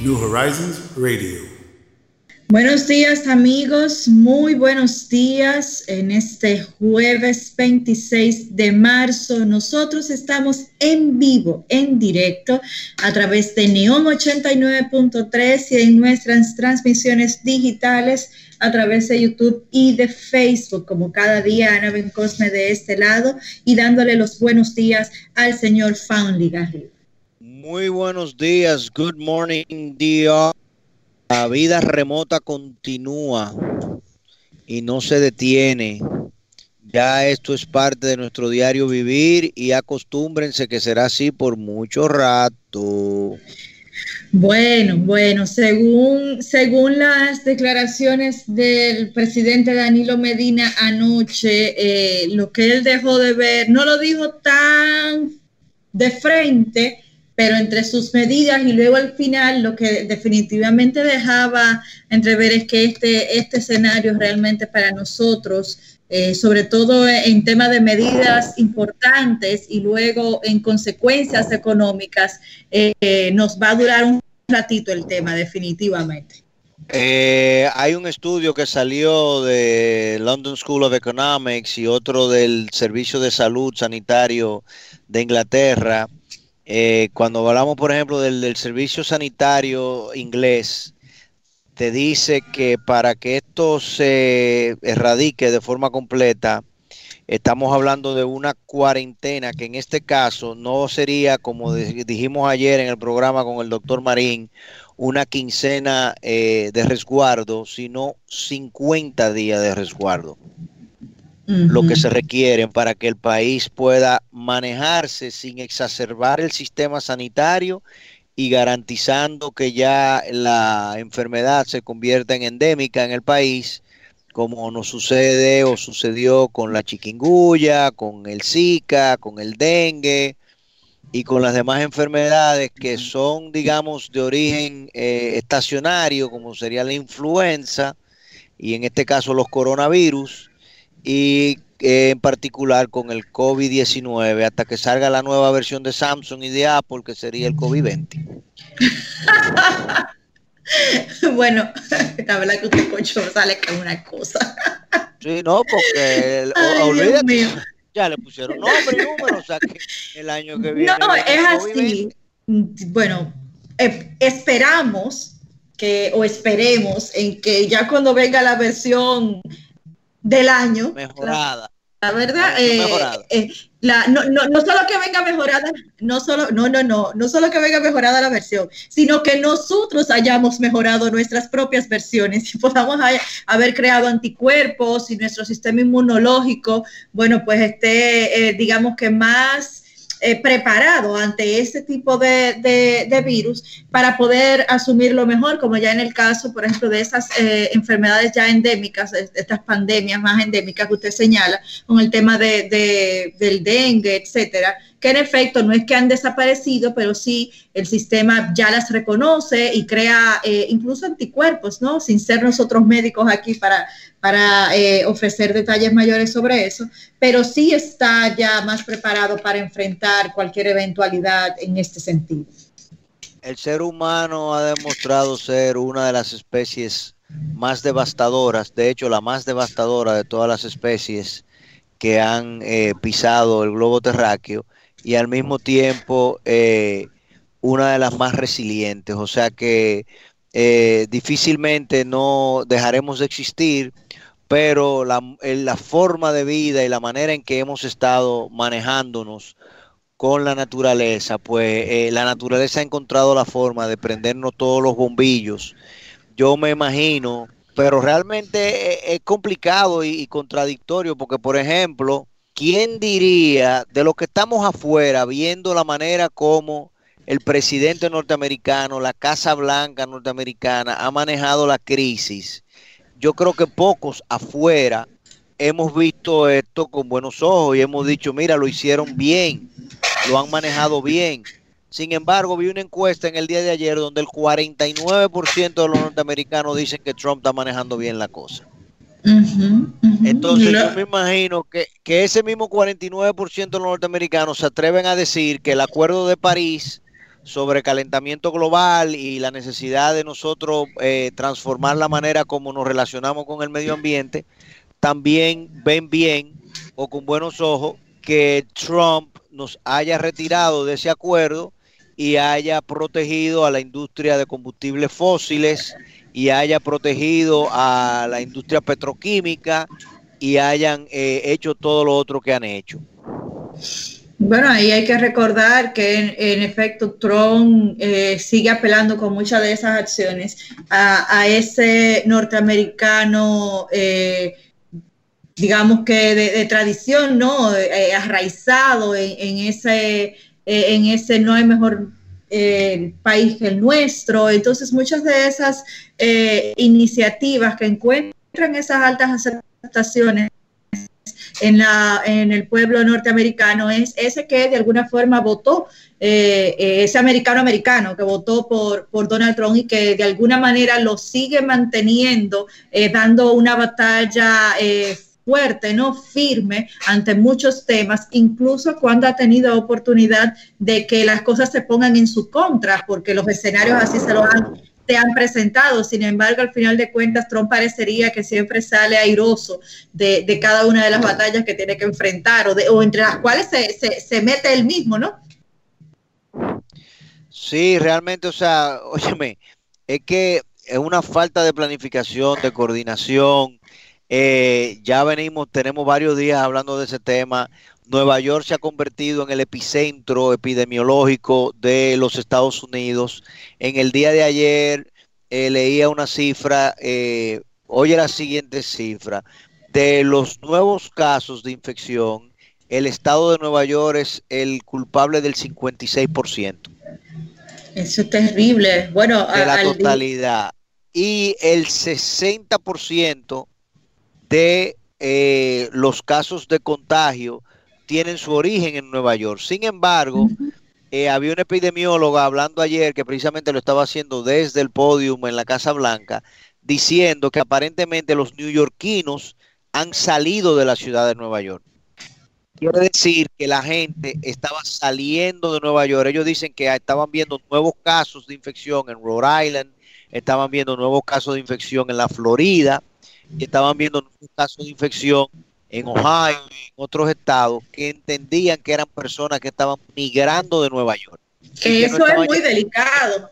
New Horizons Radio. Buenos días amigos, muy buenos días en este jueves 26 de marzo. Nosotros estamos en vivo, en directo, a través de Neon 89.3 y en nuestras transmisiones digitales a través de YouTube y de Facebook, como cada día Ana Cosme de este lado y dándole los buenos días al señor Foundly Garrido. Muy buenos días, good morning, día. La vida remota continúa y no se detiene. Ya esto es parte de nuestro diario vivir y acostúmbrense que será así por mucho rato. Bueno, bueno, según, según las declaraciones del presidente Danilo Medina anoche, eh, lo que él dejó de ver, no lo dijo tan de frente, pero entre sus medidas y luego al final lo que definitivamente dejaba entrever es que este, este escenario realmente para nosotros, eh, sobre todo en tema de medidas importantes y luego en consecuencias económicas, eh, nos va a durar un ratito el tema definitivamente. Eh, hay un estudio que salió de London School of Economics y otro del Servicio de Salud Sanitario de Inglaterra eh, cuando hablamos, por ejemplo, del, servicio sanitario inglés, te dice que para que esto se erradique de forma completa, estamos hablando de una cuarentena que en este caso no sería, como dijimos ayer en el programa con el doctor Marín, una quincena eh, de resguardo, sino 50 días de resguardo lo que se requiere para que el país pueda manejarse sin exacerbar el sistema sanitario y garantizando que ya la enfermedad se convierta en endémica en el país, como nos sucede o sucedió con la chiquinguya, con el Zika, con el dengue y con las demás enfermedades que son, digamos, de origen eh, estacionario, como sería la influenza y en este caso los coronavirus y eh, en particular con el COVID-19 hasta que salga la nueva versión de Samsung y de Apple que sería el COVID-20. bueno, la verdad que usted cocho sale con una cosa. sí, no, porque olvídate, ya le pusieron nombre y número, o sea que el año que viene. No, es así. Bueno, eh, esperamos que, o esperemos en que ya cuando venga la versión del año. Mejorada. La, verdad, eh, eh, la, no, no, no, solo que venga mejorada, no solo, no, no, no, no solo que venga mejorada la versión, sino que nosotros hayamos mejorado nuestras propias versiones y podamos haber creado anticuerpos y nuestro sistema inmunológico, bueno, pues esté, eh, digamos que más eh, preparado ante ese tipo de, virus para poder asumirlo mejor, como ya en el caso, por ejemplo, de esas eh, enfermedades ya endémicas, estas pandemias más endémicas que usted señala, con el tema de, del dengue, etcétera, que en efecto no es que han desaparecido, pero sí el sistema ya las reconoce y crea eh, incluso anticuerpos, ¿no? Sin ser nosotros médicos aquí para, para eh, ofrecer detalles mayores sobre eso, pero sí está ya más preparado para enfrentar cualquier eventualidad en este sentido. El ser humano ha demostrado ser una de las especies más devastadoras, de hecho la más devastadora de todas las especies que han eh, pisado el globo terráqueo y al mismo tiempo eh, una de las más resilientes. O sea que eh, difícilmente no dejaremos de existir, pero la, la, forma de vida y la manera en que hemos estado manejándonos con la naturaleza, pues eh, la naturaleza ha encontrado la forma de prendernos todos los bombillos. Yo me imagino, pero realmente es, complicado y contradictorio porque, por ejemplo, ¿quién diría de los que estamos afuera viendo la manera como el presidente norteamericano, la Casa Blanca norteamericana ha manejado la crisis. Yo creo que pocos afuera hemos visto esto con buenos ojos y hemos dicho, mira, lo hicieron bien, lo han manejado bien. Sin embargo, vi una encuesta en el día de ayer donde el 49% de los norteamericanos dicen que Trump está manejando bien la cosa. Entonces yo me imagino que, que ese mismo 49% de los norteamericanos se atreven a decir que el acuerdo de París sobre calentamiento global y la necesidad de nosotros eh, transformar la manera como nos relacionamos con el medio ambiente, también ven bien o con buenos ojos que Trump nos haya retirado de ese acuerdo y haya protegido a la industria de combustibles fósiles y haya protegido a la industria petroquímica y hayan eh, hecho todo lo otro que han hecho. Bueno, ahí hay que recordar que en, efecto Trump eh, sigue apelando con muchas de esas acciones a, ese norteamericano, eh, digamos que de, tradición, ¿no? Eh, arraizado en, ese, en ese no hay mejor país que el nuestro. Entonces, muchas de esas iniciativas que encuentran esas altas aceptaciones en, la, en el pueblo norteamericano es ese que de alguna forma votó, eh, eh, ese americano americano que votó por, por Donald Trump y que de alguna manera lo sigue manteniendo, eh, dando una batalla fuerte, no firme ante muchos temas, incluso cuando ha tenido oportunidad de que las cosas se pongan en su contra, porque los escenarios así se lo han te han presentado. Sin embargo, al final de cuentas, Trump parecería que siempre sale airoso de, cada una de las batallas que tiene que enfrentar o, de, o entre las cuales se, se, mete él mismo, ¿no? Sí, realmente, o sea, óyeme, es que es una falta de planificación, de coordinación. Eh, ya venimos, tenemos varios días hablando de ese tema. Nueva York se ha convertido en el epicentro epidemiológico de los Estados Unidos. En el día de ayer eh, leía una cifra, eh, oye la siguiente cifra, de los nuevos casos de infección, el estado de Nueva York es el culpable del 56%. Eso es terrible. Bueno, de la totalidad. Y el 60% de eh, los casos de contagio tienen su origen en Nueva York. Sin embargo, eh, había una epidemióloga hablando ayer que precisamente lo estaba haciendo desde el podium en la Casa Blanca, diciendo que aparentemente los neoyorquinos han salido de la ciudad de Nueva York. Quiere decir que la gente estaba saliendo de Nueva York. Ellos dicen que estaban viendo nuevos casos de infección en Rhode Island, estaban viendo nuevos casos de infección en la Florida, y estaban viendo casos de infección en Ohio y en otros estados que entendían que eran personas que estaban migrando de Nueva York. Que eso es muy delicado.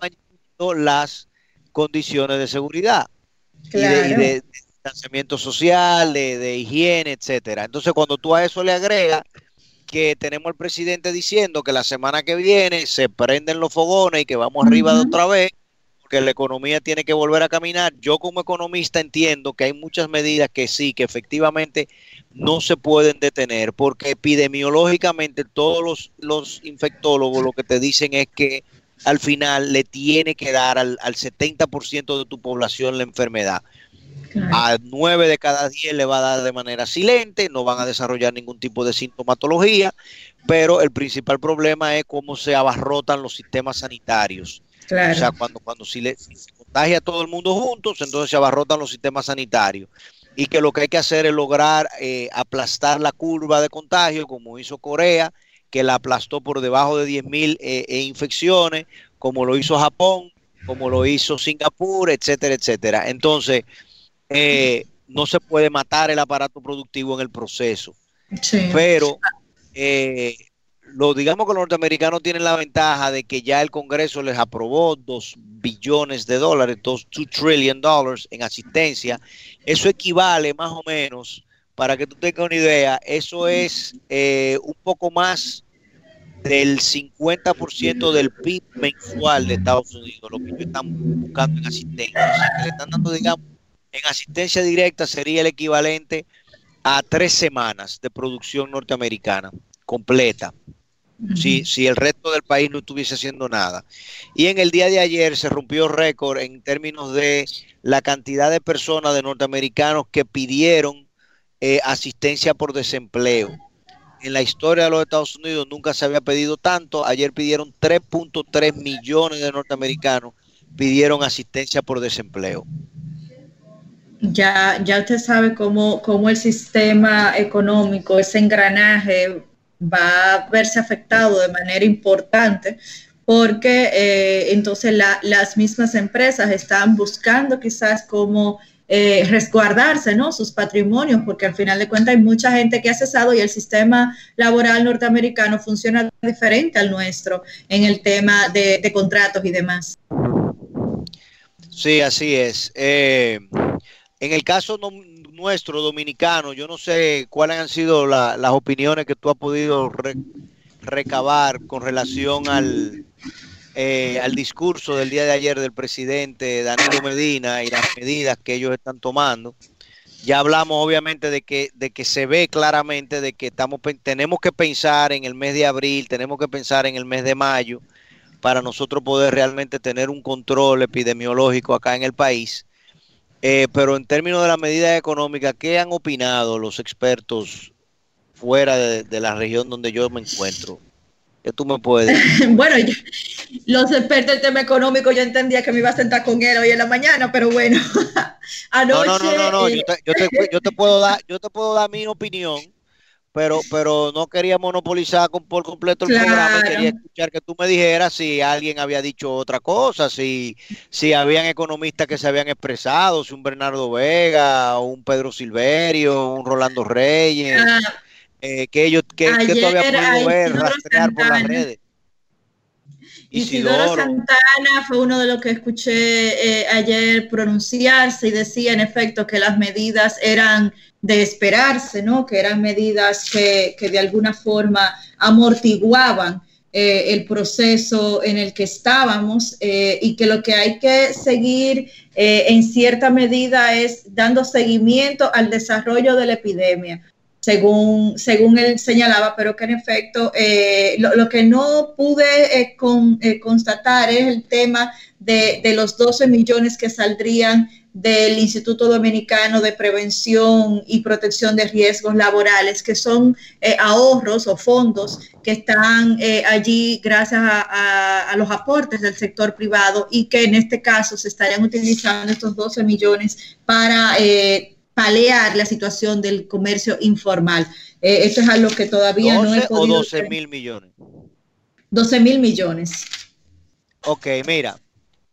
Las condiciones de seguridad y, de, distanciamiento social, de, higiene, etcétera. Entonces, cuando tú a eso le agregas que tenemos al presidente diciendo que la semana que viene se prenden los fogones y que vamos arriba de otra vez, porque la economía tiene que volver a caminar. Yo como economista entiendo que hay muchas medidas que sí, que efectivamente no se pueden detener, porque epidemiológicamente todos los, los infectólogos lo que te dicen es que al final le tiene que dar al, al 70% de tu población la enfermedad. A 9 de cada 10 le va a dar de manera silente, no van a desarrollar ningún tipo de sintomatología, pero el principal problema es cómo se abarrotan los sistemas sanitarios. O sea, cuando, cuando si, le, si se contagia a todo el mundo juntos, entonces se abarrotan los sistemas sanitarios y que lo que hay que hacer es lograr eh, aplastar la curva de contagio, como hizo Corea, que la aplastó por debajo de 10.000 eh, e infecciones, como lo hizo Japón, como lo hizo Singapur, etcétera, etcétera. Entonces, eh, no se puede matar el aparato productivo en el proceso. Pero lo digamos que los norteamericanos tienen la ventaja de que ya el Congreso les aprobó dos billones de dólares, dos two trillion dollars en asistencia. Eso equivale más o menos, para que tú tengas una idea, eso es eh, un poco más del 50% del PIB mensual de Estados Unidos, lo que ellos están buscando en asistencia. Le están dando, digamos, en asistencia directa sería el equivalente a tres semanas de producción norteamericana completa. Si, si el resto del país no estuviese haciendo nada. Y en el día de ayer se rompió récord en términos de la cantidad de personas de norteamericanos que pidieron eh, asistencia por desempleo. En la historia de los Estados Unidos nunca se había pedido tanto. Ayer pidieron 3.3 millones de norteamericanos pidieron asistencia por desempleo. Ya, ya usted sabe cómo, cómo el sistema económico, ese engranaje va a verse afectado de manera importante porque eh, entonces las mismas empresas están buscando quizás cómo eh, resguardarse, ¿no? Sus patrimonios, porque al final de cuentas hay mucha gente que ha cesado y el sistema laboral norteamericano funciona diferente al nuestro en el tema de, contratos y demás. Sí, así es. Eh, en el caso nuestro dominicano, yo no sé cuáles han sido las opiniones que tú has podido recabar con relación al, eh, al discurso del día de ayer del presidente Danilo Medina y las medidas que ellos están tomando. Ya hablamos obviamente de que, de que se ve claramente de que estamos, tenemos que pensar en el mes de abril, tenemos que pensar en el mes de mayo para nosotros poder realmente tener un control epidemiológico acá en el país. Eh, pero en términos de las medidas económicas, ¿qué han opinado los expertos fuera de la región donde yo me encuentro? que tú me puedes. bueno, los expertos del tema económico yo entendía que me iba a sentar con él hoy en la mañana, pero bueno, anoche... No, no, no, no, yo, te, yo, te, puedo dar, yo te puedo dar mi opinión, pero, pero no quería monopolizar con, por completo el programa, quería escuchar que tú me dijeras si alguien había dicho otra cosa, si, si habían economistas que se habían expresado, si un Bernardo Vega, un Pedro Silverio, un Rolando Reyes. Ah, eh, que ellos que, que todavía podido ver, rastrear por las redes. Isidoro, Santana fue uno de los que escuché eh, ayer pronunciarse y decía en efecto que las medidas eran de esperarse, ¿no? Que eran medidas que, que de alguna forma amortiguaban eh, el proceso en el que estábamos y que lo que hay que seguir en cierta medida es dando seguimiento al desarrollo de la epidemia según, según él señalaba, pero que en efecto eh, lo, que no pude eh, eh, constatar es el tema de, los 12 millones que saldrían del Instituto Dominicano de Prevención y Protección de Riesgos Laborales, que son ahorros o fondos que están allí gracias a, a, los aportes del sector privado y que en este caso se estarían utilizando estos 12 millones para palear la situación del comercio informal. Eh, esto es algo que todavía no he podido... o 12 mil millones? 12 mil millones. Ok, mira,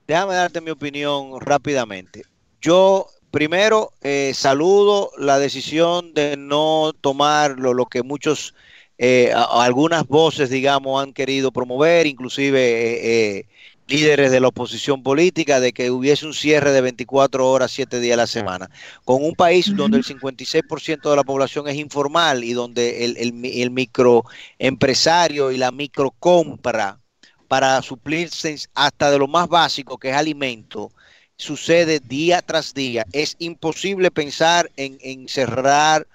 déjame darte mi opinión rápidamente. Yo primero eh, saludo la decisión de no tomar lo, que muchos, eh, algunas voces, digamos, han querido promover, inclusive líderes de la oposición política de que hubiese un cierre de 24 horas, 7 días a la semana. Con un país donde el 56% de la población es informal y donde el, el, microempresario y la microcompra para suplirse hasta de lo más básico que es alimento, sucede día tras día. Es imposible pensar en, en cerrar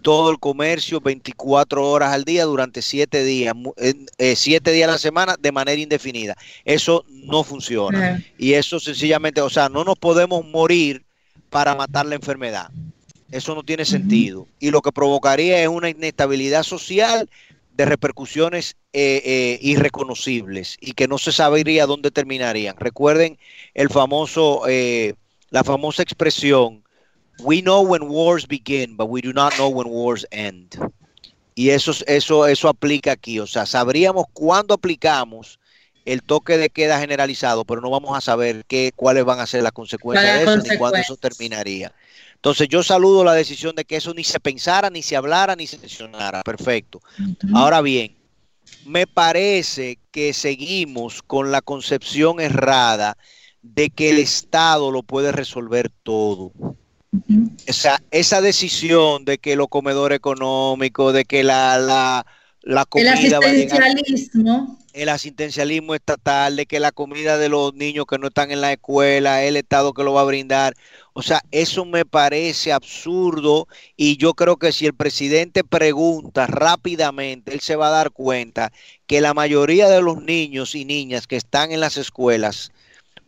todo el comercio 24 horas al día durante 7 días, eh, siete días a la semana de manera indefinida. Eso no funciona. Y eso sencillamente, o sea, no nos podemos morir para matar la enfermedad. Eso no tiene sentido. Y lo que provocaría es una inestabilidad social de repercusiones eh, eh, irreconocibles y que no se sabría dónde terminarían. Recuerden el famoso, la famosa expresión we know when wars begin, but we do not know when wars end. Y eso, eso, eso aplica aquí. O sea, sabríamos cuándo aplicamos el toque de queda generalizado, pero no vamos a saber qué, cuáles van a ser las consecuencias de eso ni cuándo eso terminaría. Entonces yo saludo la decisión de que eso ni se pensara, ni se hablara, ni se mencionara. Perfecto. Ahora bien, me parece que seguimos con la concepción errada de que el Estado lo puede resolver todo esa, esa decisión de que lo comedor económico, de que la, la, la comida el asistencialismo. el asistencialismo estatal, de que la comida de los niños que no están en la escuela, el Estado que lo va a brindar. O sea, eso me parece absurdo y yo creo que si el presidente pregunta rápidamente, él se va a dar cuenta que la mayoría de los niños y niñas que están en las escuelas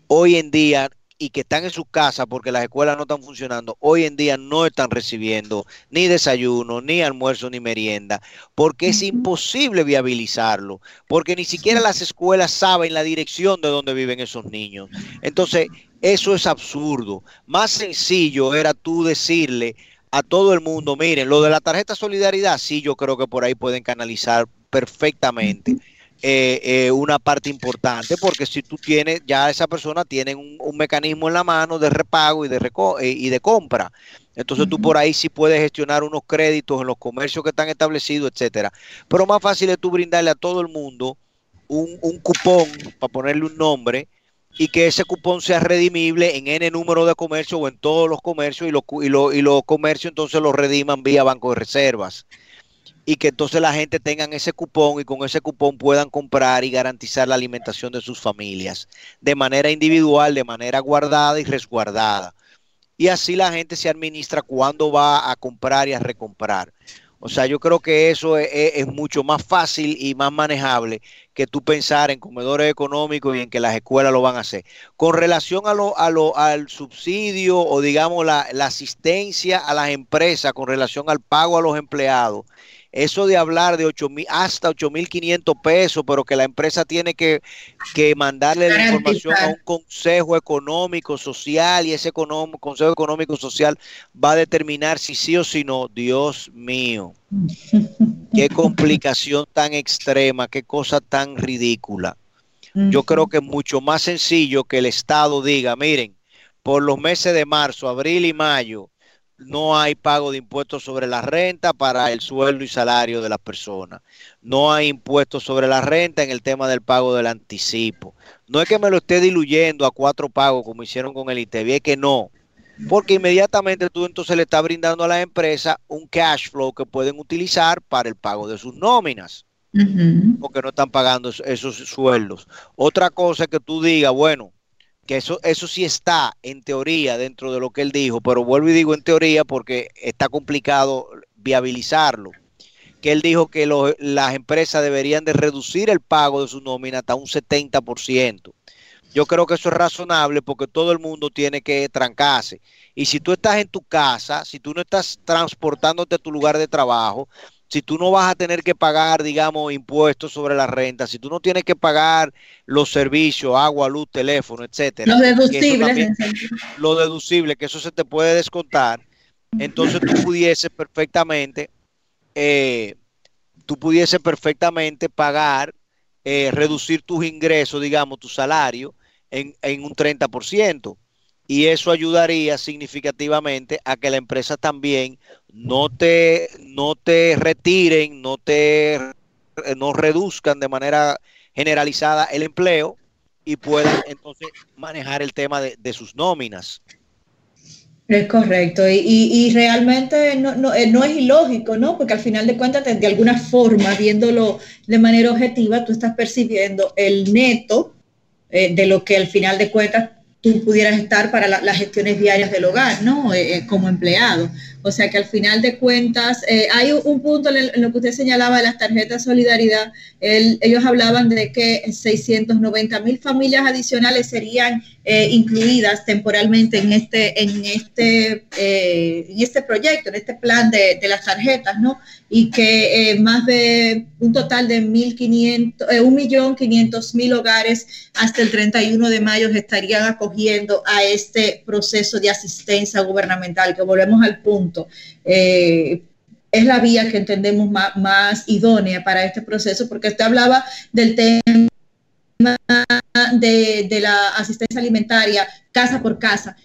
hoy en día y que están en su casa porque las escuelas no están funcionando, hoy en día no están recibiendo ni desayuno, ni almuerzo, ni merienda, porque es imposible viabilizarlo, porque ni siquiera las escuelas saben la dirección de donde viven esos niños. Entonces, eso es absurdo. Más sencillo era tú decirle a todo el mundo, miren, lo de la tarjeta solidaridad, sí, yo creo que por ahí pueden canalizar perfectamente. Eh, eh, una parte importante, porque si tú tienes, ya esa persona tiene un, mecanismo en la mano de repago y de, eh, y de compra. Entonces tú por ahí sí puedes gestionar unos créditos en los comercios que están establecidos, etcétera. Pero más fácil es tú brindarle a todo el mundo un, un cupón, para ponerle un nombre, y que ese cupón sea redimible en N número de comercios o en todos los comercios y, y, y los comercios entonces los rediman vía banco de reservas y que entonces la gente tengan ese cupón y con ese cupón puedan comprar y garantizar la alimentación de sus familias de manera individual, de manera guardada y resguardada. Y así la gente se administra cuando va a comprar y a recomprar. O sea, yo creo que eso es, mucho más fácil y más manejable que tú pensar en comedores económicos y en que las escuelas lo van a hacer. Con relación a lo, a lo, al subsidio o digamos la asistencia a las empresas con relación al pago a los empleados, eso de hablar de 8 mil, hasta 8.500 pesos, pero que la empresa tiene que, mandarle la información a un consejo económico, social, y ese consejo económico, social va a determinar si sí o si no. Dios mío, qué complicación tan extrema, qué cosa tan ridícula. Yo creo que es mucho más sencillo que el Estado diga, miren, por los meses de marzo, abril y mayo, no hay pago de impuestos sobre la renta para el sueldo y salario de las personas. No hay impuestos sobre la renta en el tema del pago del anticipo. No es que me lo esté diluyendo a cuatro pagos como hicieron con el ITV, es que no. Porque inmediatamente tú entonces le estás brindando a la empresa un cash flow que pueden utilizar para el pago de sus nóminas. Porque no están pagando esos sueldos. Otra cosa es que tú digas, bueno, que eso, eso sí está en teoría dentro de lo que él dijo, pero vuelvo y digo en teoría porque está complicado viabilizarlo. Que él dijo que las empresas deberían de reducir el pago de su nómina hasta un 70%. Yo creo que eso es razonable porque todo el mundo tiene que trancarse. Y si tú estás en tu casa, si tú no estás transportándote a tu lugar de trabajo, si tú no vas a tener que pagar, digamos, impuestos sobre la renta, si tú no tienes que pagar los servicios, agua, luz, teléfono, etcétera. Los deducibles. lo deducible, que eso se te puede descontar. Entonces tú pudieses perfectamente, eh, tú pudieses perfectamente pagar, eh, reducir tus ingresos, digamos, tu salario en, en un 30% y eso ayudaría significativamente a que la empresa también no te, no te retiren, no te no reduzcan de manera generalizada el empleo y puedan entonces manejar el tema de, sus nóminas. Es correcto, y, realmente no, no, eh, no, es ilógico, ¿no? Porque al final de cuentas, de alguna forma, viéndolo de manera objetiva, tú estás percibiendo el neto eh, de lo que al final de cuentas tú pudieras estar para las gestiones diarias del hogar, ¿no? Eh, eh, como empleado. O sea que al final de cuentas, eh, hay un punto en, lo que usted señalaba de las tarjetas solidaridad, ellos hablaban de que 690 mil familias adicionales serían incluidas temporalmente en este, en, este, en este proyecto, en este plan de, de las tarjetas, ¿no? Y que más de un total de 1.500, 1.500.000 hogares hasta el 31 de mayo estarían acogiendo a este proceso de asistencia gubernamental, que volvemos al punto. Eh, es la vía que entendemos más, idónea para este proceso, porque usted hablaba del tema de, la asistencia alimentaria casa por casa,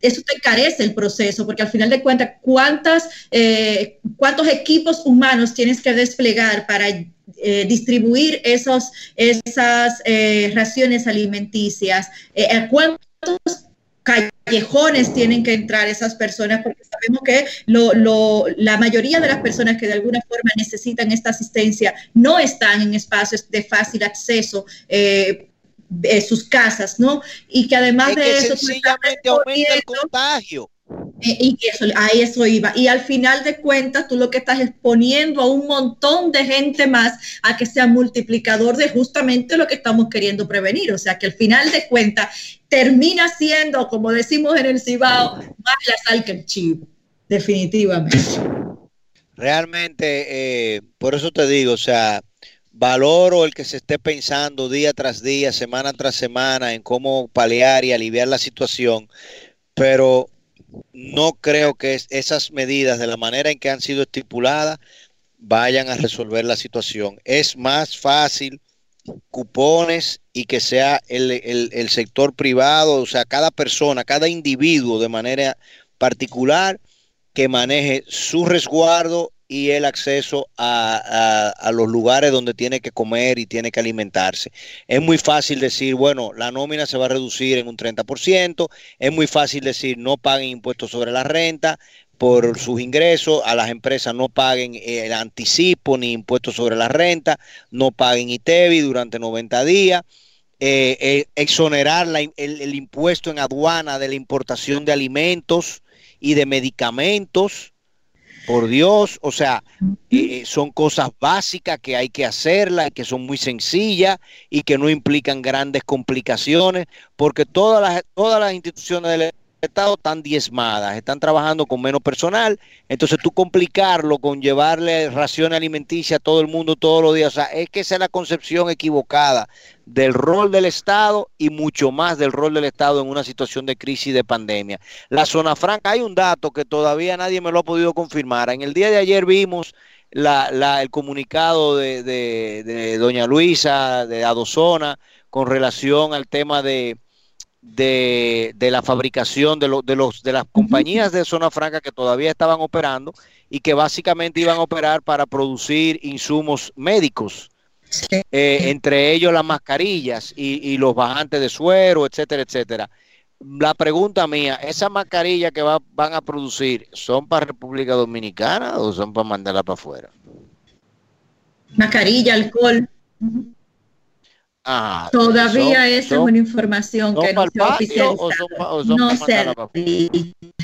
eso te encarece el proceso, porque al final de cuentas, ¿cuántas, eh, ¿cuántos equipos humanos tienes que desplegar para eh, distribuir esos, esas raciones alimenticias? ¿Cuántos callejones tienen que entrar esas personas porque sabemos que la mayoría de las personas que de alguna forma necesitan esta asistencia no están en espacios de fácil acceso. Eh, de sus casas, ¿no? Y que además de eso... Sencillamente aumenta el contagio. Eh, y eso, a eso iba. Y al final de cuentas, tú lo que estás exponiendo a un montón de gente más a que sea multiplicador de justamente lo que estamos queriendo prevenir. O sea, que al final de cuentas termina siendo, como decimos en el Cibao, más la sal que el chivo. Definitivamente. Realmente, eh, por eso te digo, o sea, valoro el que se esté pensando día tras día, semana tras semana en cómo paliar y aliviar la situación, pero no creo que esas medidas, de la manera en que han sido estipuladas, vayan a resolver la situación. Es más fácil cupones y que sea el, sector privado, o sea, cada persona, cada individuo de manera particular que maneje su resguardo y el acceso a, a, los lugares donde tiene que comer y tiene que alimentarse. Es muy fácil decir, bueno, la nómina se va a reducir en un 30%, es muy fácil decir, no paguen impuestos sobre la renta por sus ingresos, a las empresas no paguen el anticipo ni impuestos sobre la renta, no paguen ITEVI durante 90 días. Eh, eh, exonerar el, el impuesto en aduana de la importación de alimentos y de medicamentos, por Dios, o sea, eh, son cosas básicas que hay que hacerlas, que son muy sencillas y que no implican grandes complicaciones, porque todas las, todas las instituciones del Estado están diezmadas, están trabajando con menos personal, entonces tú complicarlo con llevarle ración alimenticia a todo el mundo todos los días, o sea, es que esa es la concepción equivocada del rol del Estado y mucho más del rol del Estado en una situación de crisis de pandemia. La zona franca, hay un dato que todavía nadie me lo ha podido confirmar. En el día de ayer vimos el comunicado de, de doña Luisa, de Adozona, con relación al tema de de, de la fabricación de, de, los, de las compañías de zona franca que todavía estaban operando y que básicamente iban a operar para producir insumos médicos, eh, entre ellos las mascarillas y, y, los bajantes de suero, etcétera, etcétera. La pregunta mía, ¿esas mascarillas que va, van a producir son para República Dominicana o son para mandarla para afuera? Mascarilla, alcohol. Ah, Todavía esa es una información que no se ha oficializado.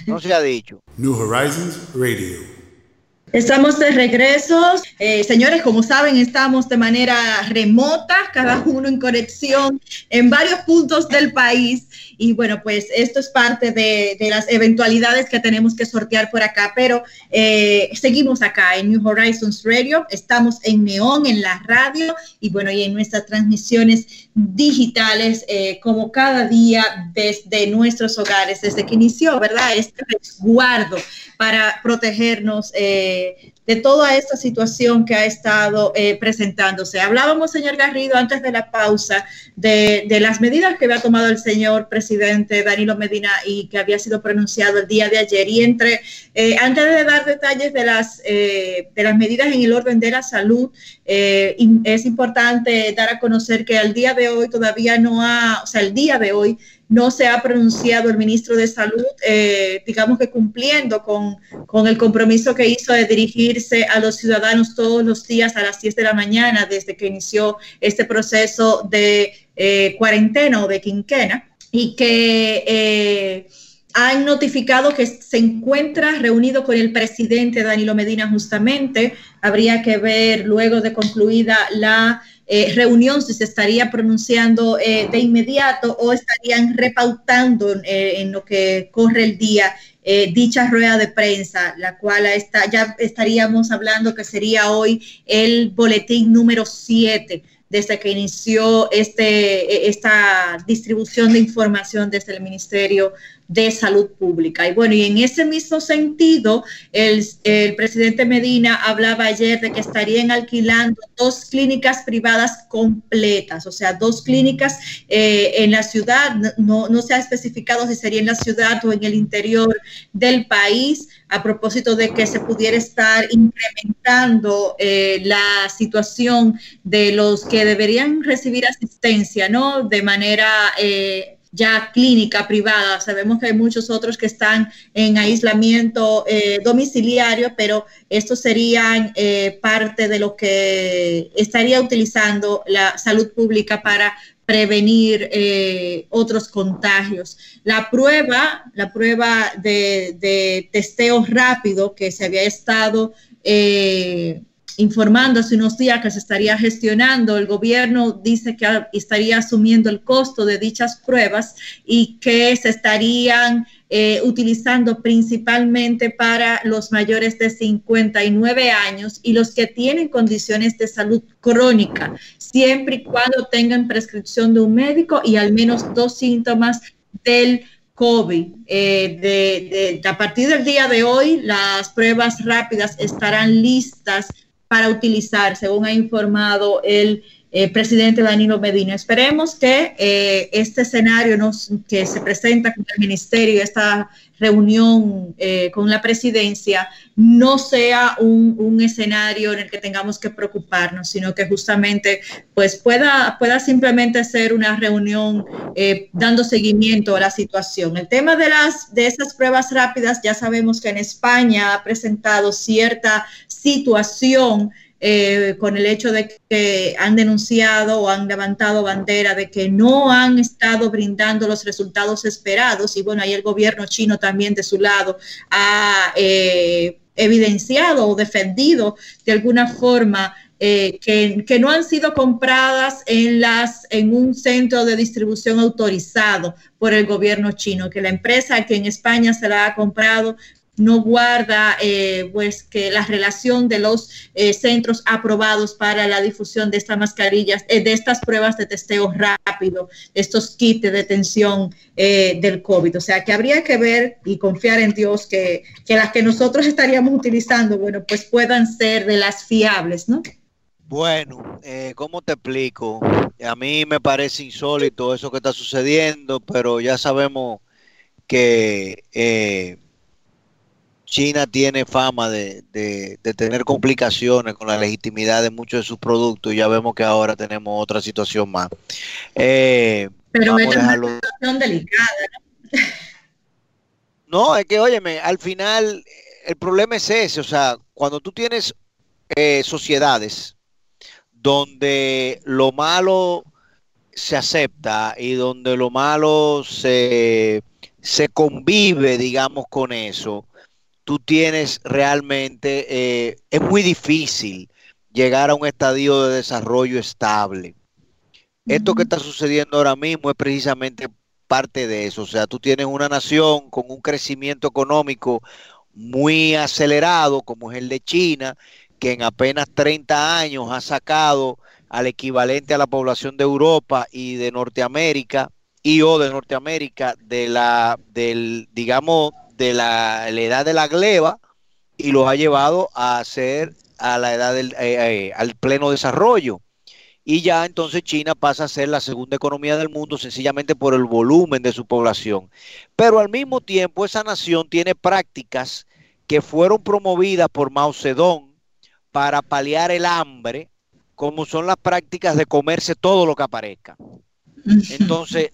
no, se ha dicho. New Horizons Radio. Estamos de regreso. Eh, señores, como saben, estamos de manera remota, cada uno en conexión en varios puntos del país. Y bueno, pues esto es parte de, las eventualidades que tenemos que sortear por acá, pero eh, seguimos acá en New Horizons Radio, estamos en Neón, en la radio y bueno, y en nuestras transmisiones digitales eh, como cada día desde nuestros hogares, desde que inició, ¿verdad? Este resguardo para protegernos eh, de toda esta situación que ha estado eh, presentándose. Hablábamos, señor Garrido, antes de la pausa, de, las medidas que había tomado el señor presidente Danilo Medina y que había sido pronunciado el día de ayer. Y entre, eh, antes de dar detalles de las, eh, de las medidas en el orden de la salud, es importante dar a conocer que al día de hoy todavía no ha, o sea, el día de hoy no se ha pronunciado el ministro de Salud, digamos que cumpliendo con, el compromiso que hizo de a los ciudadanos todos los días a las 10 de la mañana desde que inició este proceso de eh, cuarentena o de quinquena y que... Eh, han notificado que se encuentra reunido con el presidente Danilo Medina justamente. Habría que ver luego de concluida la eh, reunión si se estaría pronunciando de inmediato o estarían repautando en lo que corre el día dicha rueda de prensa, la cual está, ya estaríamos hablando que sería hoy el boletín número 7 desde que inició este, esta distribución de información desde el Ministerio de Salud Pública. Y bueno, y en ese mismo sentido, el, presidente Medina hablaba ayer de que estarían alquilando dos clínicas privadas completas, o sea, dos clínicas eh, en la ciudad, no, no se ha especificado si sería en la ciudad o en el interior del país a propósito de que se pudiera estar incrementando eh, la situación de los que deberían recibir asistencia, ¿no? De manera eh, ya clínica privada. Sabemos que hay muchos otros que están en aislamiento eh, domiciliario, pero estos serían eh, parte de lo que estaría utilizando la salud pública para prevenir eh, otros contagios. La prueba, la prueba de, testeo rápido que se había estado informando hace unos días que se estaría gestionando. El gobierno dice que estaría asumiendo el costo de dichas pruebas y que se estarían eh, utilizando principalmente para los mayores de 59 años y los que tienen condiciones de salud crónica, siempre y cuando tengan prescripción de un médico y al menos dos síntomas del COVID. Eh, a partir del día de hoy, las pruebas rápidas estarán listas para utilizar, según ha informado el eh, presidente Danilo Medina. Esperemos que eh, este escenario que se presenta con el ministerio, esta reunión eh, con la presidencia, no sea un, escenario en el que tengamos que preocuparnos, sino que justamente pues pueda, pueda simplemente ser una reunión dando seguimiento a la situación. El tema de, las, de esas pruebas rápidas, ya sabemos que en España ha presentado cierta situación eh, con el hecho de que han denunciado o han levantado bandera de que no han estado brindando los resultados esperados. Y bueno, ahí el gobierno chino también de su lado ha eh, evidenciado o defendido de alguna forma eh, que, que, no han sido compradas en, las, en un centro de distribución autorizado por el gobierno chino, que la empresa que en España se la ha comprado no guarda eh, pues que la relación de los eh, centros aprobados para la difusión de estas mascarillas, eh, de estas pruebas de testeo rápido, estos kits de detención del COVID. O sea que habría que ver y confiar en Dios que, que las que nosotros estaríamos utilizando, bueno, pues puedan ser de las fiables, ¿no? Bueno, ¿cómo te explico? A mí me parece insólito eso que está sucediendo, pero ya sabemos que China tiene fama de, tener complicaciones con la legitimidad de muchos de sus productos y ya vemos que ahora tenemos otra situación más. Eh, Pero es una situación delicada, ¿no? No, es que, óyeme, al final el problema es ese, o sea, cuando tú tienes eh, sociedades donde lo malo se acepta y donde lo malo se, se convive, digamos, con eso, tú tienes realmente, eh, es muy difícil llegar a un estadio de desarrollo estable. Esto que está sucediendo ahora mismo es precisamente parte de eso. O sea, tú tienes una nación con un crecimiento económico muy acelerado, como es el de China, que en apenas 30 años ha sacado al equivalente a la población de Europa y de Norteamérica, y o de Norteamérica, de la, del, digamos, de la, edad de la gleba y los ha llevado a ser a la edad del eh, eh, al pleno desarrollo. Y ya entonces China pasa a ser la segunda economía del mundo sencillamente por el volumen de su población. Pero al mismo tiempo esa nación tiene prácticas que fueron promovidas por Mao Zedong para paliar el hambre, como son las prácticas de comerse todo lo que aparezca. Entonces,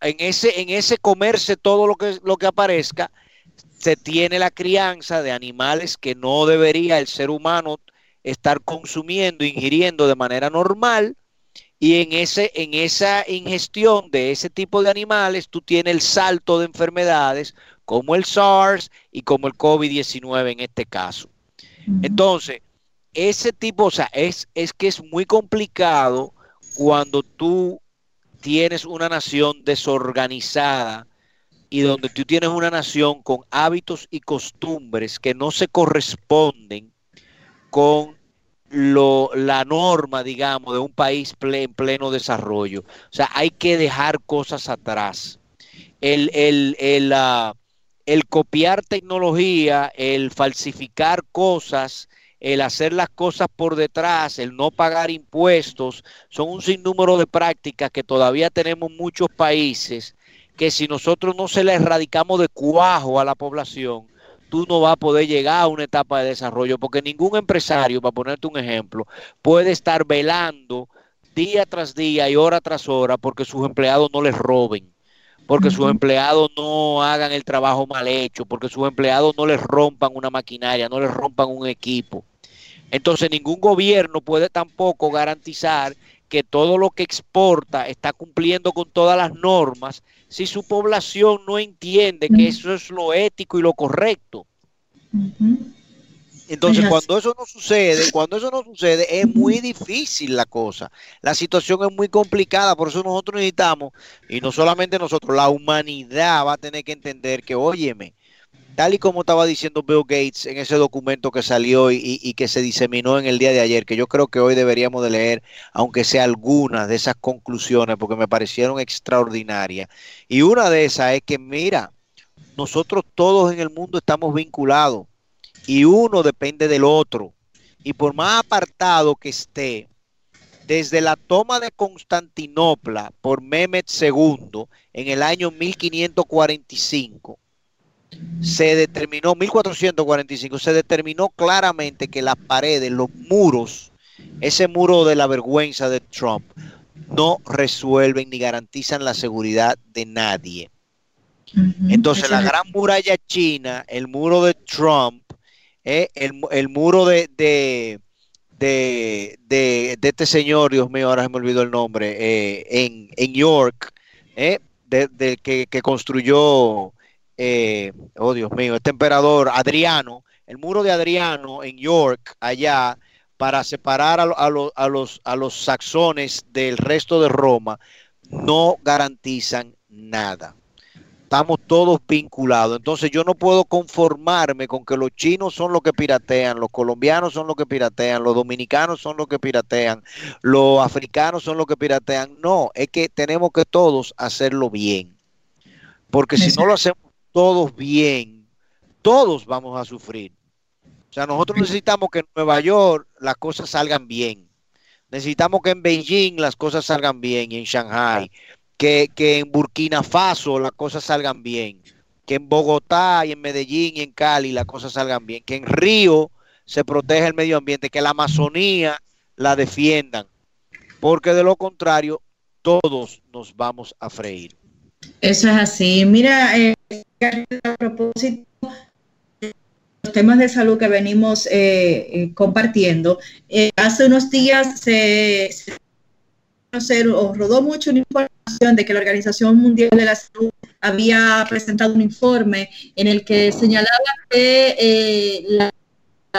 en ese, en ese comerse todo lo que, lo que aparezca, se tiene la crianza de animales que no debería el ser humano estar consumiendo, ingiriendo de manera normal. Y en, ese, en esa ingestión de ese tipo de animales, tú tienes el salto de enfermedades como el SARS y como el COVID-19 en este caso. Entonces, ese tipo, o sea, es, es que es muy complicado cuando tú tienes una nación desorganizada y donde tú tienes una nación con hábitos y costumbres que no se corresponden con la norma, digamos, de un país en pleno desarrollo. O sea, hay que dejar cosas atrás. Ah, el copiar tecnología, el falsificar cosas, el hacer las cosas por detrás, el no pagar impuestos, son un sinnúmero de prácticas que todavía tenemos muchos países que si nosotros no se le erradicamos de cuajo a la población, tú no vas a poder llegar a una etapa de desarrollo, porque ningún empresario, para ponerte un ejemplo, puede estar velando día tras día y hora tras hora porque sus empleados no les roben, porque sus empleados no hagan el trabajo mal hecho, porque sus empleados no les rompan una maquinaria, no les rompan un equipo. Entonces ningún gobierno puede tampoco garantizar que todo lo que exporta está cumpliendo con todas las normas si su población no entiende que eso es lo ético y lo correcto. Entonces, cuando eso no sucede, cuando eso no sucede, es muy difícil la cosa. La situación es muy complicada, por eso nosotros necesitamos, y no solamente nosotros, la humanidad va a tener que entender que, óyeme, tal y como estaba diciendo Bill Gates en ese documento que salió y, que se diseminó en el día de ayer, que yo creo que hoy deberíamos de leer, aunque sea algunas de esas conclusiones, porque me parecieron extraordinarias. Y una de esas es que, mira, nosotros todos en el mundo estamos vinculados y uno depende del otro. Y por más apartado que esté, desde la toma de Constantinopla por Mehmet II en el año 1545, se determinó, 1445, se determinó claramente que las paredes, los muros, ese muro de la vergüenza de Trump, no resuelven ni garantizan la seguridad de nadie. Entonces, la gran muralla china, el muro de Trump, eh, el, muro de, de, de, este señor, Dios mío, ahora se me olvidó el nombre, eh, en, en, York, eh, de, que, construyó, oh Dios mío, este emperador Adriano, el muro de Adriano en York, allá, para separar a, a, los, a los saxones del resto de Roma, no garantizan nada estamos todos vinculados. Entonces yo no puedo conformarme con que los chinos son los que piratean, los colombianos son los que piratean, los dominicanos son los que piratean, los africanos son los que piratean. No, es que tenemos que todos hacerlo bien. Porque si no lo hacemos todos bien, todos vamos a sufrir. O sea, nosotros necesitamos que en Nueva York las cosas salgan bien. Necesitamos que en Beijing las cosas salgan bien y en Shanghai que, en Burkina Faso las cosas salgan bien, que en Bogotá y en Medellín y en Cali las cosas salgan bien, que en Río se proteja el medio ambiente, que la Amazonía la defiendan, porque de lo contrario todos nos vamos a freír. Eso es así. Mira, eh, a propósito de los temas de salud que venimos eh, eh, compartiendo, hace unos días se, se rodó mucho una información de que la Organización Mundial de la Salud había presentado un informe en el que señalaba que eh,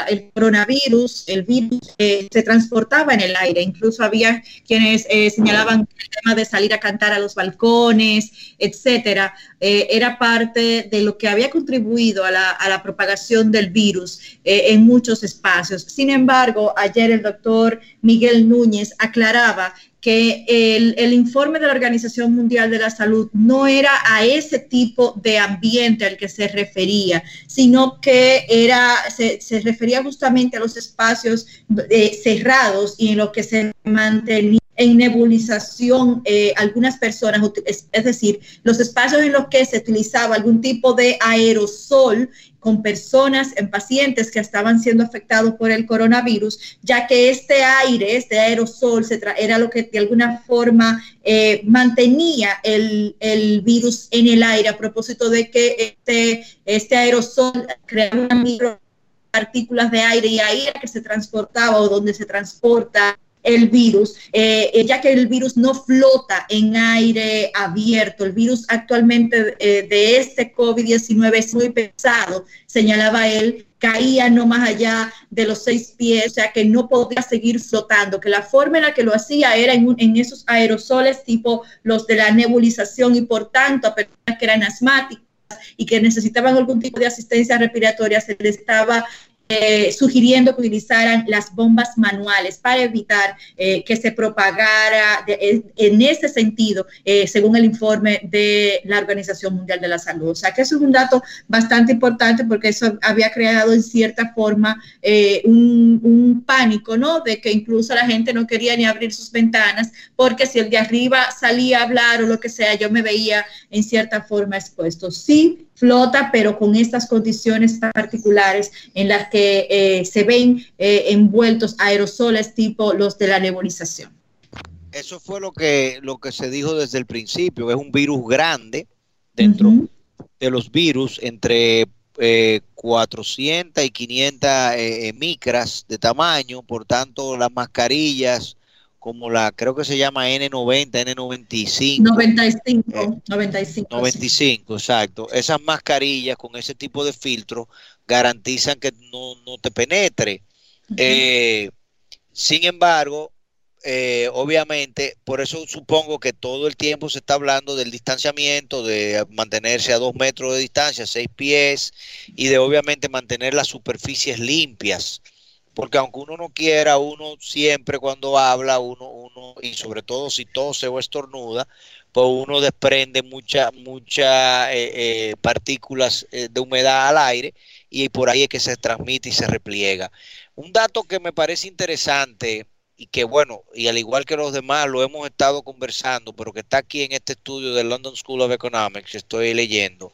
el coronavirus, el virus, eh, se transportaba en el aire. Incluso había quienes eh, señalaban el tema de salir a cantar a los balcones, etcétera, era parte de lo que había contribuido a la, a la propagación del virus en muchos espacios. Sin embargo, ayer el doctor Miguel Núñez aclaraba que el, informe de la Organización Mundial de la Salud no era a ese tipo de ambiente al que se refería, sino que era, se, refería justamente a los espacios eh, cerrados y en los que se mantenía en nebulización eh, algunas personas, es, decir, los espacios en los que se utilizaba algún tipo de aerosol con personas, en pacientes que estaban siendo afectados por el coronavirus, ya que este aire, este aerosol, era lo que de alguna forma eh, mantenía el, el, virus en el aire a propósito de que este, este aerosol creaba partículas de aire y aire que se transportaba o donde se transporta el virus, eh, eh, ya que el virus no flota en aire abierto. El virus actualmente eh, de este COVID-19 es muy pesado, señalaba él, caía no más allá de los seis pies, o sea que no podía seguir flotando, que la forma en la que lo hacía era en, en esos aerosoles tipo los de la nebulización y por tanto a personas que eran asmáticas y que necesitaban algún tipo de asistencia respiratoria, se les estaba eh, sugiriendo que utilizaran las bombas manuales para evitar eh, que se propagara en ese sentido, eh, según el informe de la Organización Mundial de la Salud. O sea que eso es un dato bastante importante porque eso había creado en cierta forma un, un, pánico, ¿no? De que incluso la gente no quería ni abrir sus ventanas porque si el de arriba salía a hablar o lo que sea, yo me veía en cierta forma expuesto. Sí, flota, pero con estas condiciones particulares en las que eh, se ven eh, envueltos aerosoles tipo los de la nebulización. Eso fue lo que, lo que se dijo desde el principio, es un virus grande, dentro de los virus entre 400 y 500 micras de tamaño, por tanto las mascarillas como la, creo que se llama N90, N95. 95, 95. 95, exacto. Esas mascarillas con ese tipo de filtro garantizan que no, te penetre. Eh, sin embargo, eh, obviamente, por eso supongo que todo el tiempo se está hablando del distanciamiento, de mantenerse a dos metros de distancia, seis pies, y de obviamente mantener las superficies limpias porque aunque uno no quiera, uno siempre cuando habla, uno, uno, y sobre todo si tose o estornuda, pues uno desprende muchas mucha, eh, eh, partículas eh, de humedad al aire y por ahí es que se transmite y se repliega. Un dato que me parece interesante y que bueno, y al igual que los demás lo hemos estado conversando, pero que está aquí en este estudio del London School of Economics, estoy leyendo,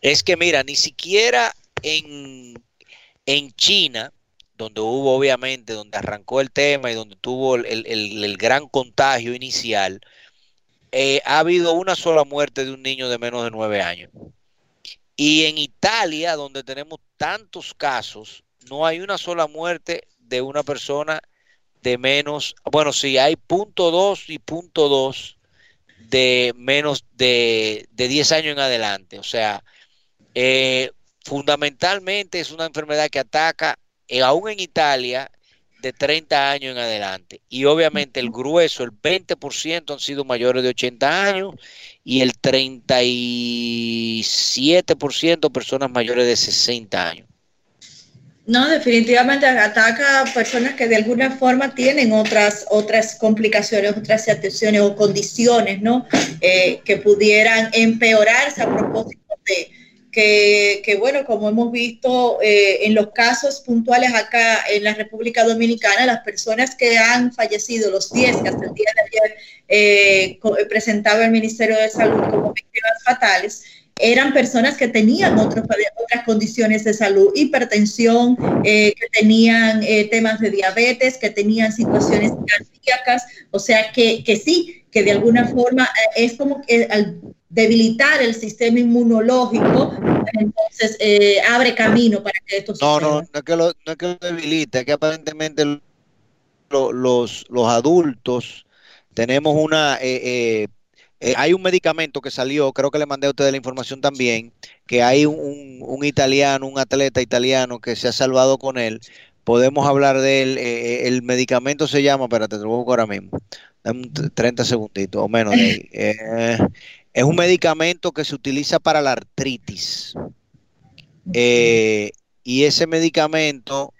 es que mira, ni siquiera en, en China, donde hubo obviamente, donde arrancó el tema y donde tuvo el, gran contagio inicial, eh, ha habido una sola muerte de un niño de menos de nueve años. Y en Italia, donde tenemos tantos casos, no hay una sola muerte de una persona de menos, bueno, sí, hay punto dos y punto dos de menos de, de 10 años en adelante. O sea, eh, fundamentalmente es una enfermedad que ataca eh, aún en Italia, de 30 años en adelante. Y obviamente el grueso, el 20% han sido mayores de 80 años y el 37% personas mayores de 60 años. No, definitivamente ataca a personas que de alguna forma tienen otras, otras complicaciones, otras situaciones o condiciones, ¿no? Eh, que pudieran empeorarse a propósito de, que, bueno, como hemos visto eh, en los casos puntuales acá en la República Dominicana, las personas que han fallecido, los 10 que hasta el día de ayer eh, presentaba el Ministerio de Salud como víctimas fatales, eran personas que tenían otras condiciones de salud, hipertensión, eh, que tenían temas de diabetes, que tenían situaciones cardíacas, o sea que, que sí, que de alguna forma es como que al debilitar el sistema inmunológico, entonces eh, abre camino para que esto No, no, no es que lo, no es que lo debilite, es que aparentemente los, los adultos tenemos una... Eh, eh, hay un medicamento que salió, creo que le mandé a ustedes la información también, que hay un, un, italiano, un atleta italiano que se ha salvado con él. Podemos hablar de él. el medicamento se llama, espérate, te lo busco ahora mismo. Dame 30 segunditos o menos de ahí. Es un medicamento que se utiliza para la artritis. Eh, y ese medicamento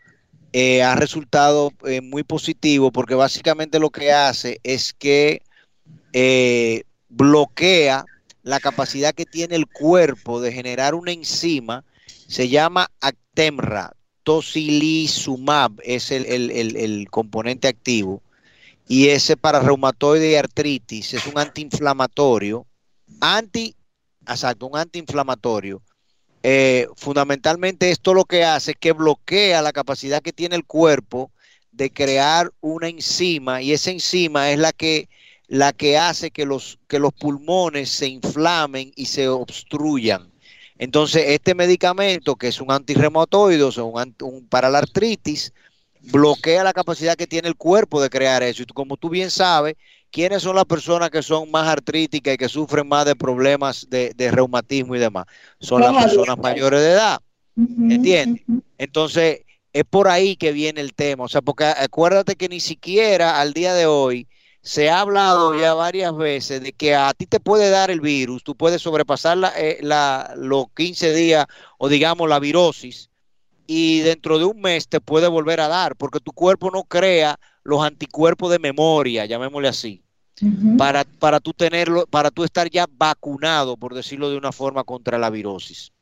eh, ha resultado eh, muy positivo porque básicamente lo que hace es que bloquea la capacidad que tiene el cuerpo de generar una enzima, se llama Actemra, tocilizumab es el, el componente activo, y ese para reumatoide y artritis es un antiinflamatorio anti, exacto, un antiinflamatorio. Eh, fundamentalmente esto lo que hace es que bloquea la capacidad que tiene el cuerpo de crear una enzima y esa enzima es la que, la que hace que los, que los pulmones se inflamen y se obstruyan. Entonces, este medicamento, que es un antirreumatoide, o un, un, para la artritis, bloquea la capacidad que tiene el cuerpo de crear eso. Y como tú bien sabes, ¿quiénes son las personas que son más artríticas y que sufren más de problemas de, reumatismo y demás? Son las personas mayores de edad. ¿Entiendes? Entonces, es por ahí que viene el tema. O sea, porque acuérdate que ni siquiera al día de hoy se ha hablado ya varias veces de que a ti te puede dar el virus, tú puedes sobrepasar la, eh, los 15 días o digamos la virosis y dentro de un mes te puede volver a dar porque tu cuerpo no crea los anticuerpos de memoria, llamémosle así, para, para tú tenerlo, para tú estar ya vacunado, por decirlo de una forma, contra la virosis.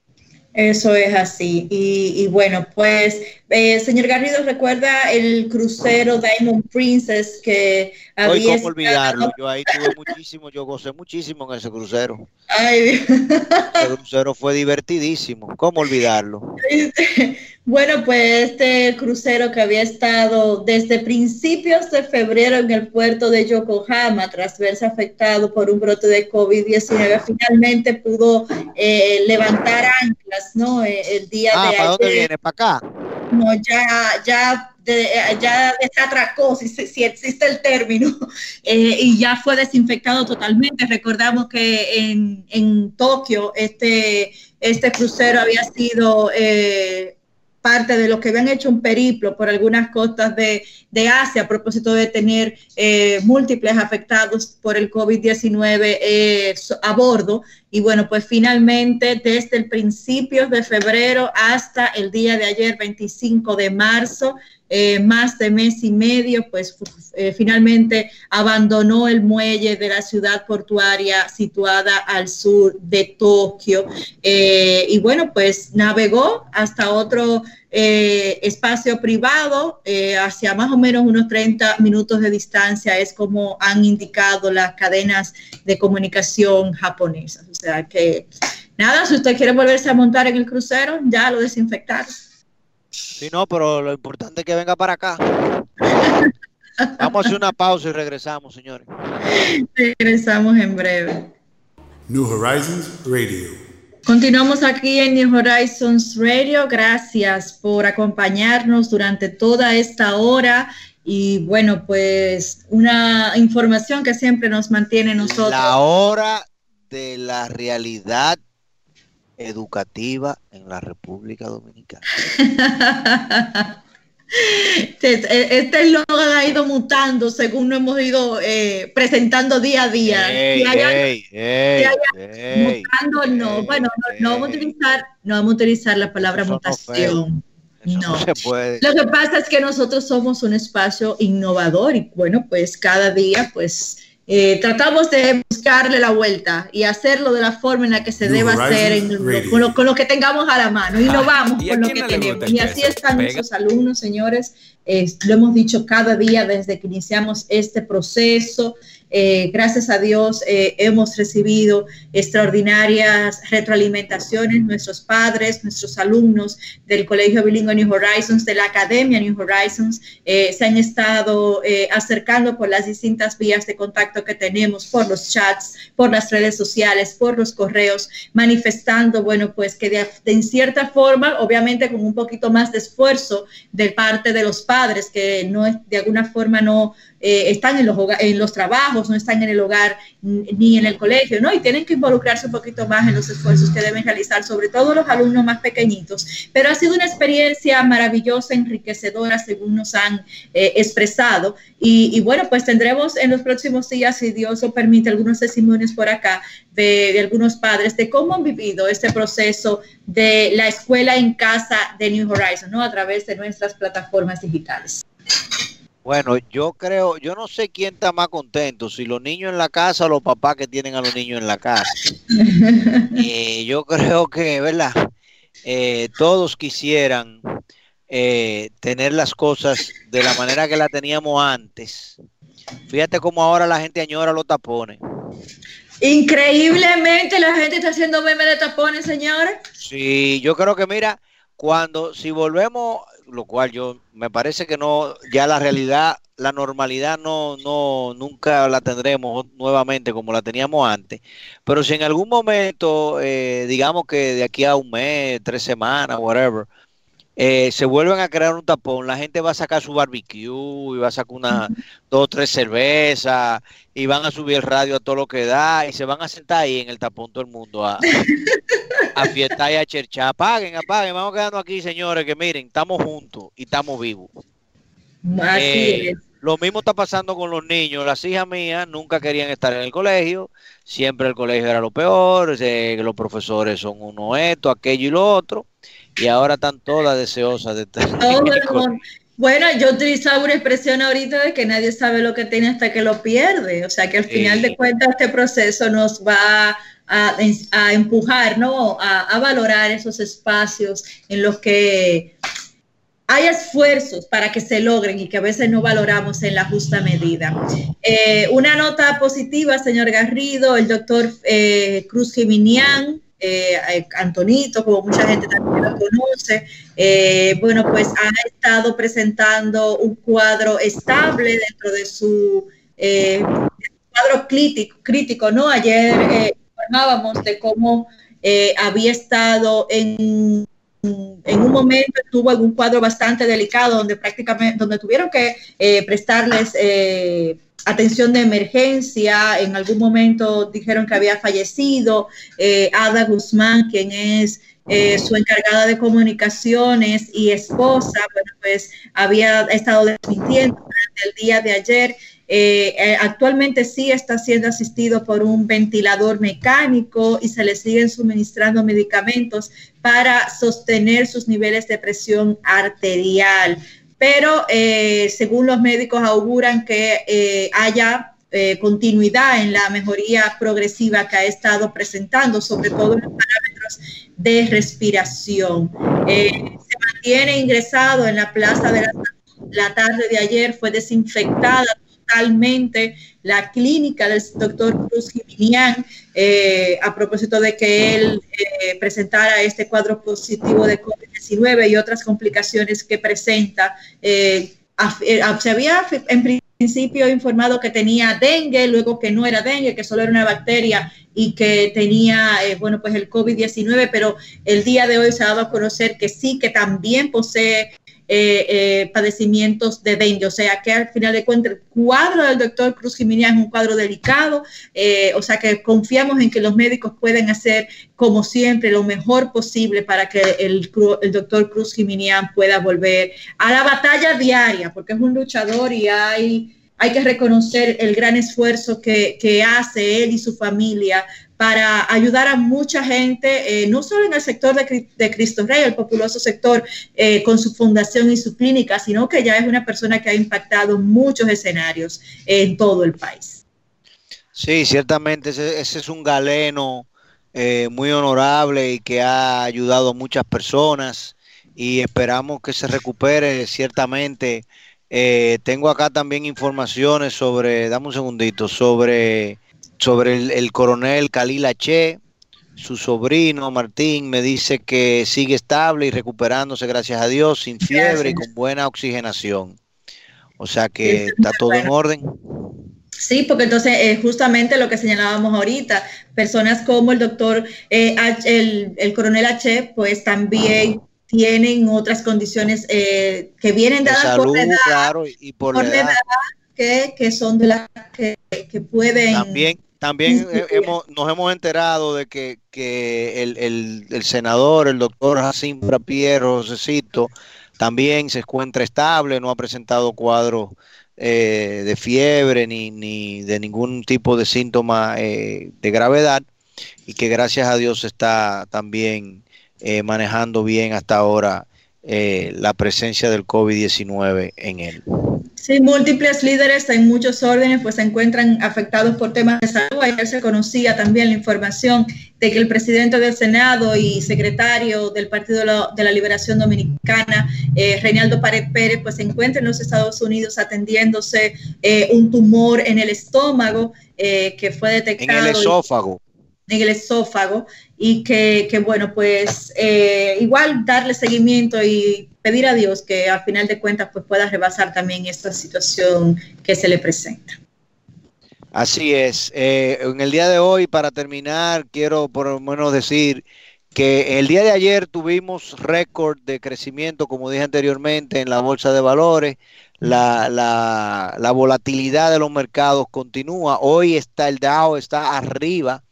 Eso es así. Y, bueno, pues, eh, señor Garrido, recuerda el crucero Diamond Princess que había. Hoy, ¿cómo olvidarlo? Yo ahí tuve muchísimo, yo gocé muchísimo en ese crucero. Ay, El crucero fue divertidísimo. ¿Cómo olvidarlo? Bueno, pues este crucero que había estado desde principios de febrero en el puerto de Yokohama, tras verse afectado por un brote de COVID-19, finalmente pudo eh, levantar anclas, ¿no? Eh, el día ah, de ¿para dónde viene? ¿Para acá? No, ya, ya, de, ya desatracó, si, si, existe el término, eh, y ya fue desinfectado totalmente. Recordamos que en, en Tokio este, este crucero había sido parte de los que habían hecho un periplo por algunas costas de, de Asia a propósito de tener eh, múltiples afectados por el COVID-19 eh, a bordo. Y bueno, pues finalmente desde el principio de febrero hasta el día de ayer, 25 de marzo, eh, más de mes y medio, pues eh, finalmente abandonó el muelle de la ciudad portuaria situada al sur de Tokio. Eh, y bueno, pues navegó hasta otro espacio privado, hacia más o menos unos 30 minutos de distancia, es como han indicado las cadenas de comunicación japonesas. O sea que nada, si usted quiere volverse a montar en el crucero, ya lo desinfectaron. Sí, no, pero lo importante es que venga para acá. Vamos a hacer una pausa y regresamos, señores. Regresamos en breve. New Horizons Radio. Continuamos aquí en New Horizons Radio. Gracias por acompañarnos durante toda esta hora. Y bueno, pues una información que siempre nos mantiene nosotros. La hora de la realidad educativa en la República Dominicana. Este, este eslogan ha ido mutando según nos hemos ido eh, presentando día a día. mutando, no. Bueno, no, vamos a utilizar, no vamos a utilizar la palabra mutación. No, se puede. Lo que pasa es que nosotros somos un espacio innovador y bueno, pues cada día pues eh, tratamos de buscarle la vuelta y hacerlo de la forma en la que se deba hacer con, lo, que tengamos a la mano y no ah, vamos con lo que tenemos. Y así están nuestros alumnos, señores. Lo hemos dicho cada día desde que iniciamos este proceso. Eh, gracias a Dios eh, hemos recibido extraordinarias retroalimentaciones, nuestros padres, nuestros alumnos del Colegio Bilingüe New Horizons, de la Academia New Horizons, eh, se han estado acercando por las distintas vías de contacto que tenemos, por los chats, por las redes sociales, por los correos, manifestando, bueno, pues que de, en cierta forma, obviamente con un poquito más de esfuerzo de parte de los padres, que no de alguna forma no eh, están en los, trabajos, no están en el hogar ni en el colegio, ¿no? Y tienen que involucrarse un poquito más en los esfuerzos que deben realizar, sobre todo los alumnos más pequeñitos. Pero ha sido una experiencia maravillosa, enriquecedora, según nos han eh, expresado. Y, bueno, pues tendremos en los próximos días, si Dios lo permite, algunos testimonios por acá de, de algunos padres de cómo han vivido este proceso de la escuela en casa de New Horizons, ¿no? A través de nuestras plataformas digitales. Bueno, yo creo, yo no sé quién está más contento, si los niños en la casa o los papás que tienen a los niños en la casa. Eh, yo creo que, ¿verdad? Eh, todos quisieran eh, tener las cosas de la manera que la teníamos antes. Fíjate cómo ahora la gente añora los tapones. Increíblemente la gente está haciendo meme de tapones, señores. Sí, yo creo que mira, cuando si volvemos lo cual yo me parece que no, ya la realidad, la normalidad no, no, nunca la tendremos nuevamente como la teníamos antes. Pero si en algún momento, eh, digamos que de aquí a un mes, tres semanas, whatever, eh, se vuelven a crear un tapón, la gente va a sacar su barbecue y va a sacar una, dos, tres cervezas y van a subir el radio a todo lo que da y se van a sentar ahí en el tapón todo el mundo a, a fiestar y a cherchar. Apaguen, apaguen, vamos quedando aquí, señores, que miren, estamos juntos y estamos vivos. Eh, lo mismo está pasando con los niños. Las hijas mías nunca querían estar en el colegio. Siempre el colegio era lo peor. Eh, los profesores son uno esto, aquello y lo otro y ahora están todas deseosas de estar. Bueno, yo utilizaba una expresión ahorita de que nadie sabe lo que tiene hasta que lo pierde. O sea que al final de cuentas este proceso nos va a, a empujar, ¿no? A, a, valorar esos espacios en los que hay esfuerzos para que se logren y que a veces no valoramos en la justa medida. Eh, una nota positiva, señor Garrido, el doctor eh, Cruz Geminián eh, Antonito, como mucha gente también lo conoce, eh, bueno, pues ha estado presentando un cuadro estable dentro de su eh, cuadro crítico, crítico, ¿no? Ayer informábamos de cómo había estado en en un momento en un cuadro bastante delicado donde prácticamente donde tuvieron que prestarles atención de emergencia, en algún momento dijeron que había fallecido, eh, Ada Guzmán, quien es eh, su encargada de comunicaciones y esposa, bueno, pues había estado desmintiendo el día de ayer. Eh, actualmente sí está siendo asistido por un ventilador mecánico y se le siguen suministrando medicamentos para sostener sus niveles de presión arterial pero eh, según los médicos auguran que eh, haya eh, continuidad en la mejoría progresiva que ha estado presentando, sobre todo en los parámetros de respiración. se mantiene ingresado en la Plaza de la, la tarde de ayer, fue desinfectada totalmente la clínica del doctor Cruz Jiminián eh, a propósito de que él eh, presentara este cuadro positivo de COVID-19 y otras complicaciones que presenta. Eh, se había en principio informado que tenía dengue, luego que no era dengue, que solo era una bacteria y que tenía, bueno, pues el COVID-19, pero el día de hoy se ha dado a conocer que sí, que también posee eh, eh, padecimientos de dengue. O sea que al final de cuentas el cuadro del doctor Cruz Jiménez es un cuadro delicado, eh, o sea que confiamos en que los médicos pueden hacer como siempre lo mejor posible para que el, el doctor Cruz Jiménez pueda volver a la batalla diaria, porque es un luchador y hay hay que reconocer el gran esfuerzo que, hace él y su familia para ayudar a mucha gente, eh, no solo en el sector de, Cristo Rey, el populoso sector eh, con su fundación y su clínica, sino que ya es una persona que ha impactado muchos escenarios en todo el país. Sí, ciertamente ese, es un galeno eh, muy honorable y que ha ayudado a muchas personas y esperamos que se recupere ciertamente. Tengo acá también informaciones sobre, dame un segundito, sobre sobre el, coronel Khalil H. Su sobrino Martín me dice que sigue estable y recuperándose, gracias a Dios, sin fiebre y con buena oxigenación. O sea que está todo en orden. Sí, porque entonces es justamente lo que señalábamos ahorita, personas como el doctor, eh, el, coronel H, pues también tienen otras condiciones eh, que vienen dadas por la edad, y por, la edad, que, son de las que, que pueden... También, también hemos, nos hemos enterado de que, el, senador, el doctor Jacín Piero Josecito, también se encuentra estable, no ha presentado cuadros eh, de fiebre ni, ni, de ningún tipo de síntoma eh, de gravedad y que gracias a Dios está también eh, manejando bien hasta ahora la presencia del COVID-19 en él. Sí, múltiples líderes en muchos órdenes pues se encuentran afectados por temas de salud. Ayer se conocía también la información de que el presidente del Senado y secretario del Partido de la, Liberación Dominicana, eh, Reinaldo Pared Pérez, pues se encuentra en los Estados Unidos atendiéndose eh, un tumor en el estómago eh, que fue detectado. En el esófago en el esófago y que, que bueno, pues eh, igual darle seguimiento y pedir a Dios que al final de cuentas pues pueda rebasar también esta situación que se le presenta. Así es. Eh, en el día de hoy, para terminar, quiero por lo menos decir que el día de ayer tuvimos récord de crecimiento, como dije anteriormente, en la bolsa de valores. La, la, la volatilidad de los mercados continúa. Hoy está el Dow, está arriba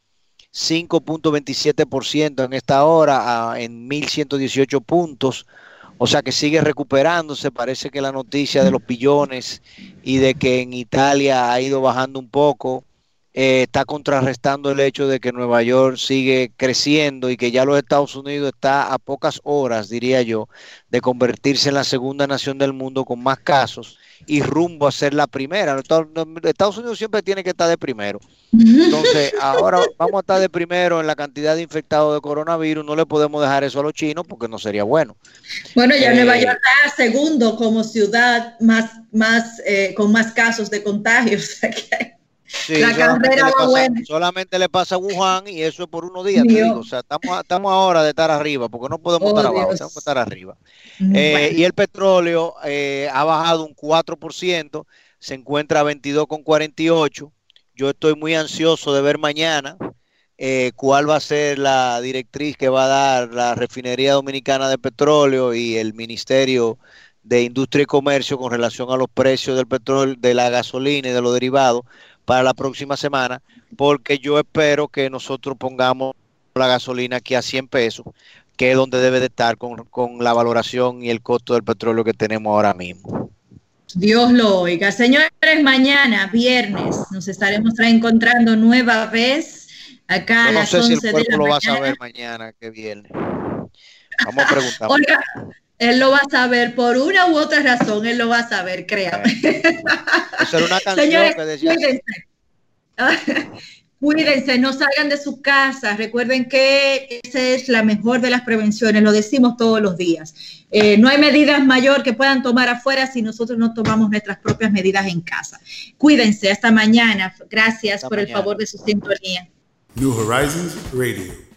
5.27% en esta hora, en 1.118 puntos. O sea que sigue recuperándose. Parece que la noticia de los billones y de que en Italia ha ido bajando un poco eh, está contrarrestando el hecho de que Nueva York sigue creciendo y que ya los Estados Unidos está a pocas horas, diría yo, de convertirse en la segunda nación del mundo con más casos y rumbo a ser la primera. Estados Unidos siempre tiene que estar de primero. Entonces, ahora vamos a estar de primero en la cantidad de infectados de coronavirus. No le podemos dejar eso a los chinos porque no sería bueno. Bueno, ya Nueva eh, York está segundo como ciudad más, más, eh, con más casos de contagios. la carrera va buena. Solamente le pasa a Wuhan y eso es por unos días. Digo. O sea, estamos, estamos ahora de estar arriba, porque no podemos estar oh, abajo, tenemos que estar arriba. Eh, y el petróleo eh, ha bajado un 4%, se encuentra a 22,48. Yo estoy muy ansioso de ver mañana eh, cuál va a ser la directriz que va a dar la Refinería Dominicana de Petróleo y el Ministerio de Industria y Comercio con relación a los precios del petróleo, de la gasolina y de los derivados para la próxima semana, porque yo espero que nosotros pongamos la gasolina aquí a 100 pesos, que es donde debe de estar con, con la valoración y el costo del petróleo que tenemos ahora mismo. Dios lo oiga. Señores, mañana, viernes, nos estaremos encontrando nueva vez acá a no sé si el cuerpo lo vas a ver mañana, que viernes. Vamos a preguntar. Oiga, él lo va a saber por una u otra razón, él lo va a saber, créame. Era una canción Señores, que decía... Cuídense. cuídense, no salgan de su casa. Recuerden que esa es la mejor de las prevenciones, lo decimos todos los días. Eh, no hay medidas mayor que puedan tomar afuera si nosotros no tomamos nuestras propias medidas en casa. Cuídense, hasta mañana. Gracias por el favor de su sintonía. New Horizons Radio.